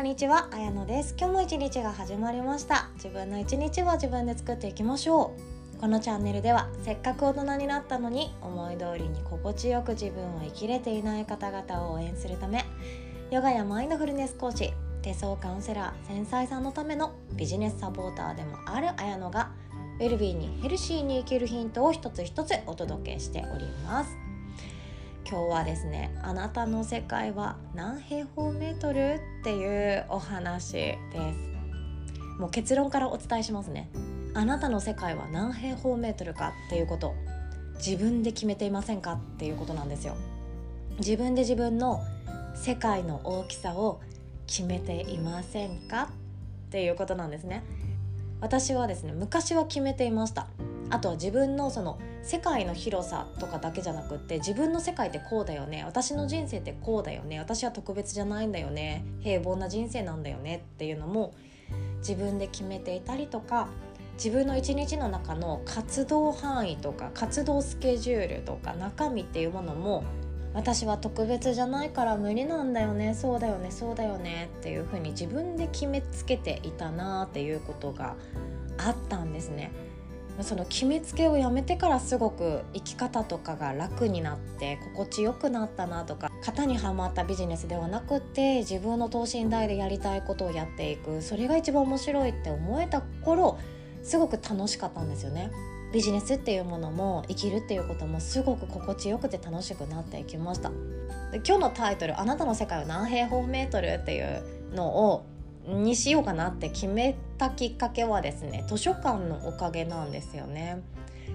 こんにちは、あやのです。今日も一日が始まりました。自分の一日は自分で作っていきましょう。このチャンネルではせっかく大人になったのに思い通りに心地よく自分を生きれていない方々を応援するためヨガやマインドフルネスコーチ手相カウンセラー繊細さんのためのビジネスサポーターでもあるあやのがウェルビーにヘルシーに生きるヒントを一つ一つお届けしております。今日はですねあなたの世界は何平方メートルっていうお話です。もう結論からお伝えしますね。あなたの世界は何平方メートルかっていうこと自分で決めていませんかっていうことなんですよ。自分で自分の世界の大きさを決めていませんかっていうことなんですね。私はですね昔は決めていました。あとは自分のその世界の広さとかだけじゃなくって自分の世界ってこうだよね。私の人生ってこうだよね。私は特別じゃないんだよね。平凡な人生なんだよねっていうのも自分で決めていたりとか自分の一日の中の活動範囲とか活動スケジュールとか中身っていうものも私は特別じゃないから無理なんだよね。そうだよね。そうだよねっていうふうに自分で決めつけていたなっていうことがあったんですね。その決めつけをやめてからすごく生き方とかが楽になって心地よくなったなとか型にはまったビジネスではなくて自分の等身大でやりたいことをやっていくそれが一番面白いって思えた頃すごく楽しかったんですよね。ビジネスっていうものも生きるっていうこともすごく心地よくて楽しくなっていきましたで今日のタイトル「あなたの世界は何平方メートル?」っていうのをにしようかなって決めたきっかけはですね図書館のおかげなんですよね。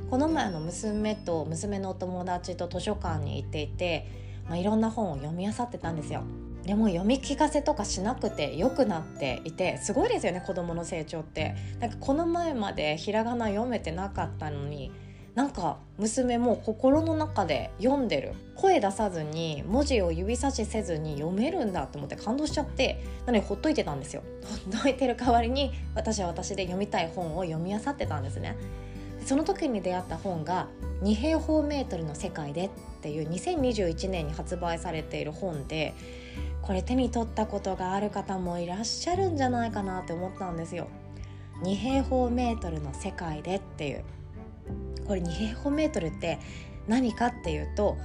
この前の娘と娘のお友達と図書館に行っていて、まあ、いろんな本を読み漁ってたんですよ。でも読み聞かせとかしなくて良くなっていてすごいですよね子どもの成長って。なんかこの前までひらがな読めてなかったのになんか娘も心の中で読んでる声出さずに文字を指差しせずに読めるんだと思って感動しちゃってなのでほっといてたんですよ。ほっといてる代わりに私は私で読みたい本を読み漁ってたんですね。その時に出会った本が「2平方メートルの世界で」っていう2021年に発売されている本でこれ手に取ったことがある方もいらっしゃるんじゃないかなって思ったんですよ。2平方メートルの世界でっていう。これ2平方メートルって何かっていうと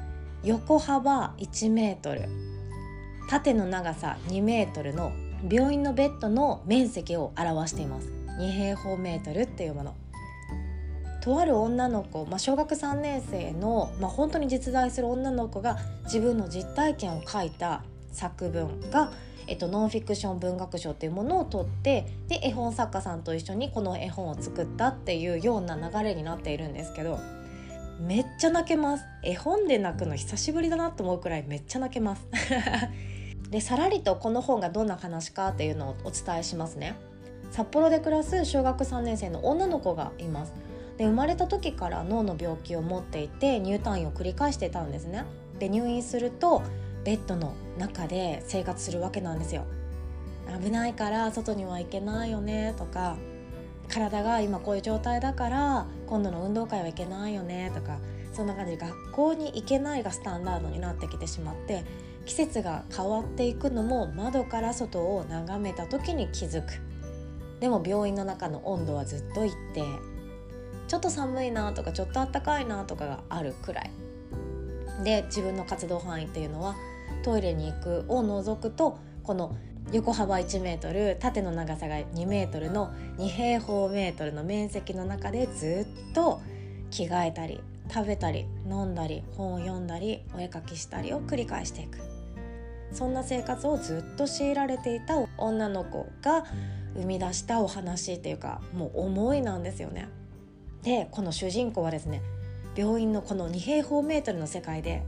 横幅1メートル縦の長さ2メートルの病院のベッドの面積を表しています。2平方メートルっていうもの。とある女の子、まあ、小学3年生の、まあ、本当に実在する女の子が自分の実体験を書いた作文がえっと、ノンフィクション文学賞っていうものを取ってで絵本作家さんと一緒にこの絵本を作ったっていうような流れになっているんですけどめっちゃ泣けます。絵本で泣くの久しぶりだなと思うくらいめっちゃ泣けます。でさらりとこの本がどんな話かっていうのをお伝えしますね。札幌で暮らす小学3年生の女の子がいます。で生まれた時から脳の病気を持っていて入退院を繰り返してたんですね。で入院するとベッドの中で生活するわけなんですよ。危ないから外には行けないよねとか体が今こういう状態だから今度の運動会は行けないよねとかそんな感じで学校に行けないがスタンダードになってきてしまって季節が変わっていくのも窓から外を眺めた時に気づく。でも病院の中の温度はずっと一定。ちょっと寒いなとかちょっと暖かいなとかがあるくらい。で自分の活動範囲っていうのはトイレに行くを除くとこの横幅1メートル縦の長さが2メートルの2平方メートルの面積の中でずっと着替えたり食べたり飲んだり本を読んだりお絵かきしたりを繰り返していくそんな生活をずっと強いられていた女の子が生み出したお話っていうかもう思いなんですよね。でこの主人公はですね病院のこの2平方メートルの世界で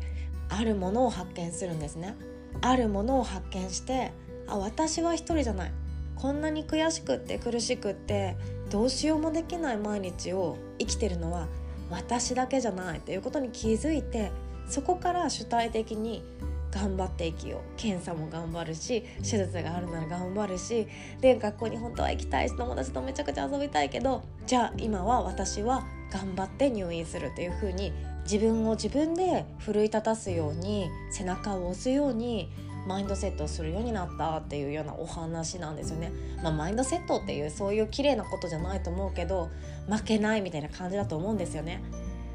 あるものを発見するんですね。あるものを発見してあ私は一人じゃない。こんなに悔しくって苦しくってどうしようもできない毎日を生きてるのは私だけじゃない。ということに気づいてそこから主体的に頑張って生きよう。検査も頑張るし手術があるなら頑張るしで学校に本当は行きたいし友達とめちゃくちゃ遊びたいけどじゃあ今は私は頑張って入院するというふうに自分を自分で奮い立たすように背中を押すようにマインドセットをするようになったっていうようなお話なんですよね。まあ、マインドセットっていうそういう綺麗なことじゃないと思うけど負けないみたいな感じだと思うんですよね。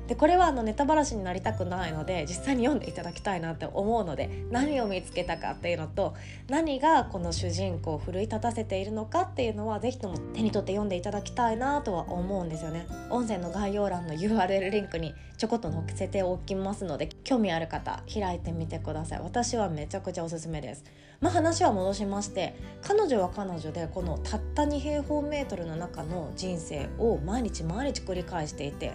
でこれはあのネタばらしになりたくないので実際に読んでいただきたいなって思うので何を見つけたかっていうのと何がこの主人公を奮い立たせているのかっていうのは是非とも手に取って読んでいただきたいなとは思うんですよね。音声の概要欄の URL リンクにちょこっと載せておきますので興味ある方開いてみてください私はめちゃくちゃおすすめです。まあ、話は戻しまして彼女は彼女でこのたった2平方メートルの中の人生を毎日毎日繰り返していて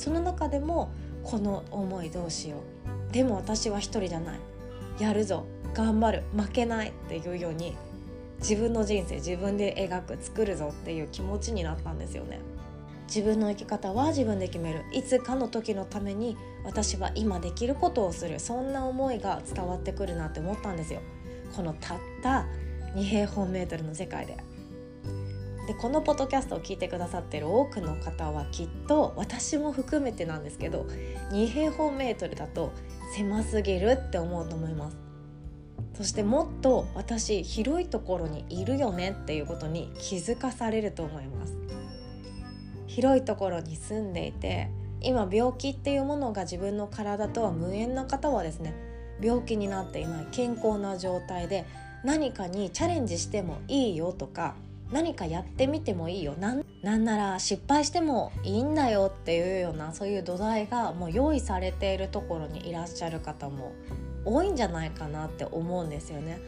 その中でもこの思いどうしよう。でも私は一人じゃない。やるぞ。頑張る。負けないっていうように自分の人生自分で描く作るぞっていう気持ちになったんですよね。自分の生き方は自分で決める。いつかの時のために私は今できることをする。そんな思いが伝わってくるなって思ったんですよ。このたった2平方メートルの世界で。でこのポッドキャストを聞いてくださってる多くの方はきっと私も含めてなんですけど2平方メートルだと狭すぎるって思うと思います。そしてもっと私広いところにいるよねっていうことに気づかされると思います。広いところに住んでいて今病気っていうものが自分の体とは無縁な方はですね病気になっていない健康な状態で何かにチャレンジしてもいいよとか何かやってみてもいいよ。なんなんなら失敗してもいいんだよっていうようなそういう土台がもう用意されているところにいらっしゃる方も多いんじゃないかなって思うんですよね。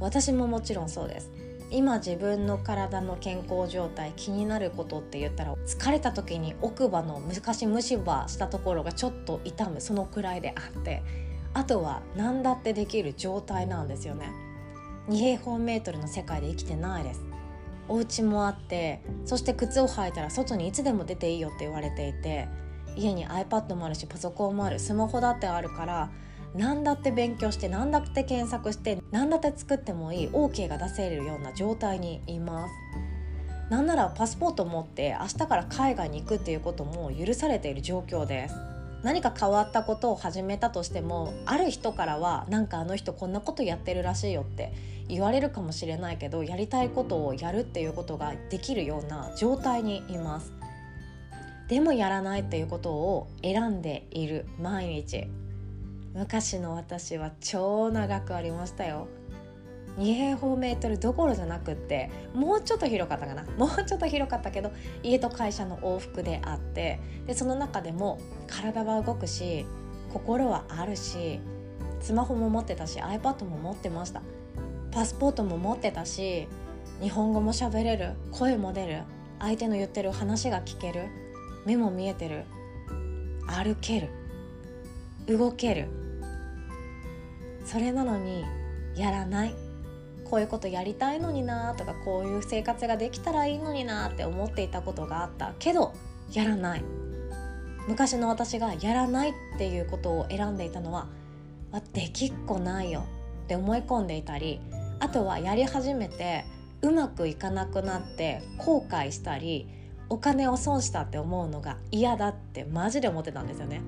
私ももちろんそうです。今自分の体の健康状態気になることって言ったら疲れた時に奥歯の昔虫歯したところがちょっと痛むそのくらいであってあとは何だってできる状態なんですよね。2平方メートルの世界で生きてないです。お家もあってそして靴を履いたら外にいつでも出ていいよって言われていて家に iPad もあるしパソコンもあるスマホだってあるから何だって勉強して何だって検索して何だって作ってもいい OK が出せるような状態にいます。なんならパスポート持って明日から海外に行くっていうことも許されている状況です。何か変わったことを始めたとしてもある人からはなんかあの人こんなことやってるらしいよって言われるかもしれないけどやりたいことをやるっていうことができるような状態にいます。でもやらないっていうことを選んでいる毎日昔の私は超長くありましたよ。2平方メートルどころじゃなくってもうちょっと広かったかな。もうちょっと広かったけど家と会社の往復であってでその中でも体は動くし心はあるしスマホも持ってたし iPad も持ってました。パスポートも持ってたし日本語も喋れる声も出る相手の言ってる話が聞ける目も見えてる歩ける動ける。それなのにやらない。こういうことやりたいのになとかこういう生活ができたらいいのになって思っていたことがあったけどやらない。昔の私がやらないっていうことを選んでいたのはできっこないよって思い込んでいたりあとはやり始めてうまくいかなくなって後悔したりお金を損したって思うのが嫌だってマジで思ってたんですよね。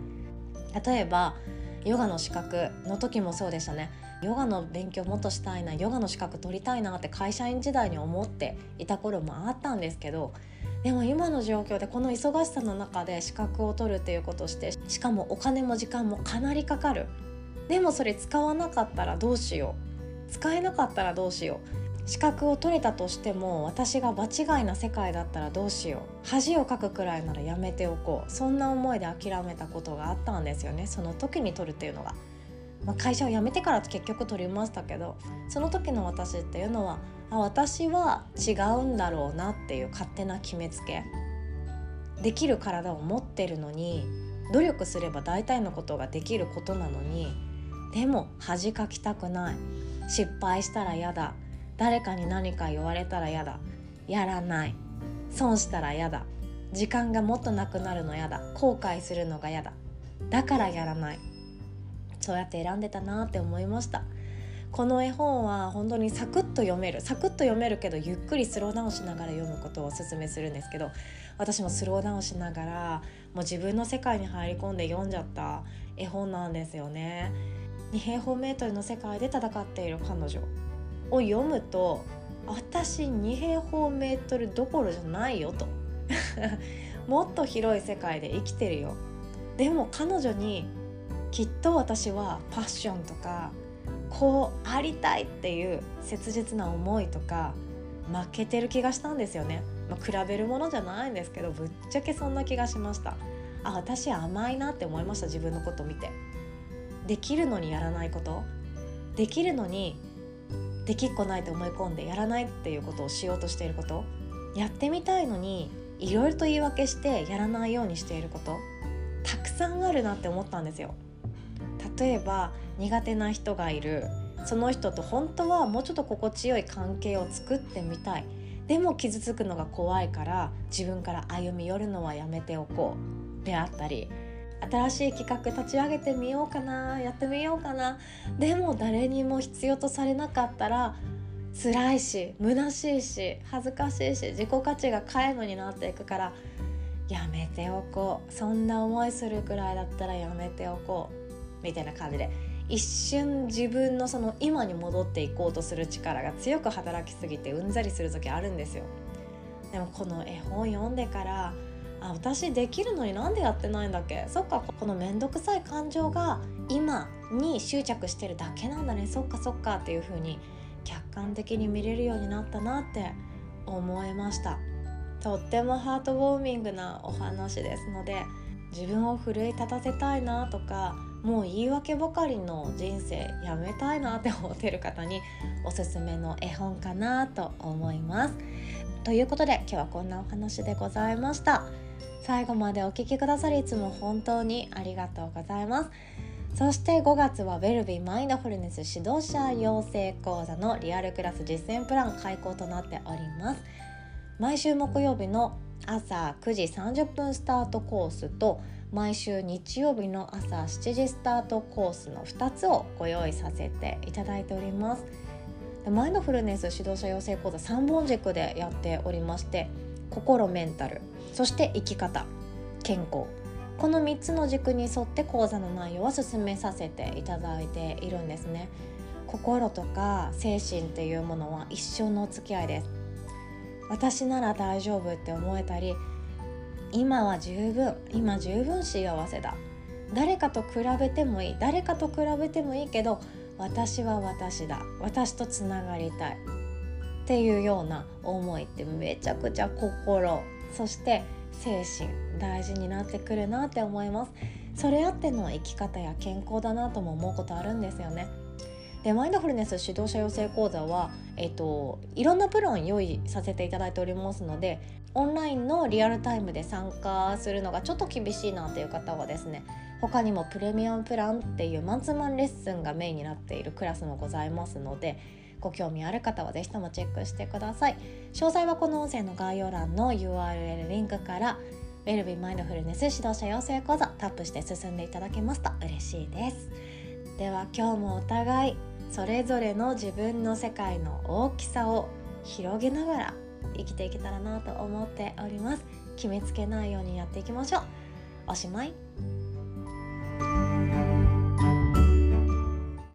例えばヨガの資格の時もそうでしたね。ヨガの勉強もっとしたいなヨガの資格取りたいなって会社員時代に思っていた頃もあったんですけどでも今の状況でこの忙しさの中で資格を取るっていうことをしてしかもお金も時間もかなりかかる。でもそれ使わなかったらどうしよう。使えなかったらどうしよう。資格を取れたとしても私が場違いな世界だったらどうしよう。恥をかくくらいならやめておこう。そんな思いで諦めたことがあったんですよね。その時に取るっていうのが。まあ、会社を辞めてから結局取りましたけどその時の私っていうのはあ私は違うんだろうなっていう勝手な決めつけ。できる体を持ってるのに努力すれば大体のことができることなのにでも恥かきたくない。失敗したら嫌だ。誰かに何か言われたら嫌だ。やらない。損したら嫌だ。時間がもっとなくなるの嫌だ。後悔するのが嫌だ。だからやらない。そうやって選んでたなって思いました。この絵本は本当にサクッと読める。サクッと読めるけどゆっくりスローダウンしながら読むことをおすすめするんですけど私もスローダウンしながらもう自分の世界に入り込んで読んじゃった絵本なんですよね。2平方メートルの世界で戦っている彼女を読むと私2平方メートルどころじゃないよと。もっと広い世界で生きてるよ。でも彼女にきっと私はパッションとかこうありたいっていう切実な思いとか負けてる気がしたんですよね、まあ、比べるものじゃないんですけどぶっちゃけそんな気がしました。あ私甘いなって思いました自分のこと見て。できるのにやらないこと。できるのにできっこないと思い込んでやらないっていうことをしようとしていること。やってみたいのにいろいろと言い訳してやらないようにしていること。たくさんあるなって思ったんですよ。例えば苦手な人がいる。その人と本当はもうちょっと心地よい関係を作ってみたい。でも傷つくのが怖いから自分から歩み寄るのはやめておこう。であったり新しい企画立ち上げてみようかなやってみようかな。でも誰にも必要とされなかったら辛いし虚しいし恥ずかしいし自己価値が皆無になっていくからやめておこう。そんな思いするくらいだったらやめておこう。みたいな感じで一瞬自分のその今に戻っていこうとする力が強く働きすぎてうんざりする時あるんですよ。でもこの絵本読んでからあ私できるのになんでやってないんだっけ？そっかこの面倒くさい感情が今に執着してるだけなんだね。そっかそっかっていう風に客観的に見れるようになったなって思いました。とってもハートウォーミングなお話ですので自分を奮い立たせたいなとかもう言い訳ばかりの人生やめたいなって思ってる方におすすめの絵本かなと思います。ということで今日はこんなお話でございました。最後までお聴きくださりいつも本当にありがとうございますそして5月はウェルビーマインドフルネス指導者養成講座のリアルクラス実践プラン開講となっております毎週木曜日の朝9時30分スタートコースと毎週日曜日の朝7時スタートコースの2つをご用意させていただいております。マインドフルネス指導者養成講座3本軸でやっておりまして心メンタルそして生き方健康。この3つの軸に沿って講座の内容は進めさせていただいているんですね。心とか精神っていうものは一生のお付き合いです。私なら大丈夫って思えたり今は十分今十分幸せだ。誰かと比べてもいい。誰かと比べてもいいけど私は私だ。私とつながりたい。っていうような思いってめちゃくちゃ心。そして精神大事になってくるなって思います。それあっての生き方や健康だなとも思うことあるんですよね。でマインドフルネス指導者養成講座は、えっと、いろんなプラン用意させていただいておりますのでオンラインのリアルタイムで参加するのがちょっと厳しいなという方はですね他にもプレミアムプランっていうマンツーマンレッスンがメインになっているクラスもございますのでご興味ある方は是非ともチェックしてください。詳細はこの音声の概要欄の URL リンクからウェルビーマインドフルネス指導者養成講座タップして進んでいただけますと嬉しいです。では今日もお互いそれぞれの自分の世界の大きさを広げながら生きていけたらなと思っております。決めつけないようにやっていきましょう。おしまい。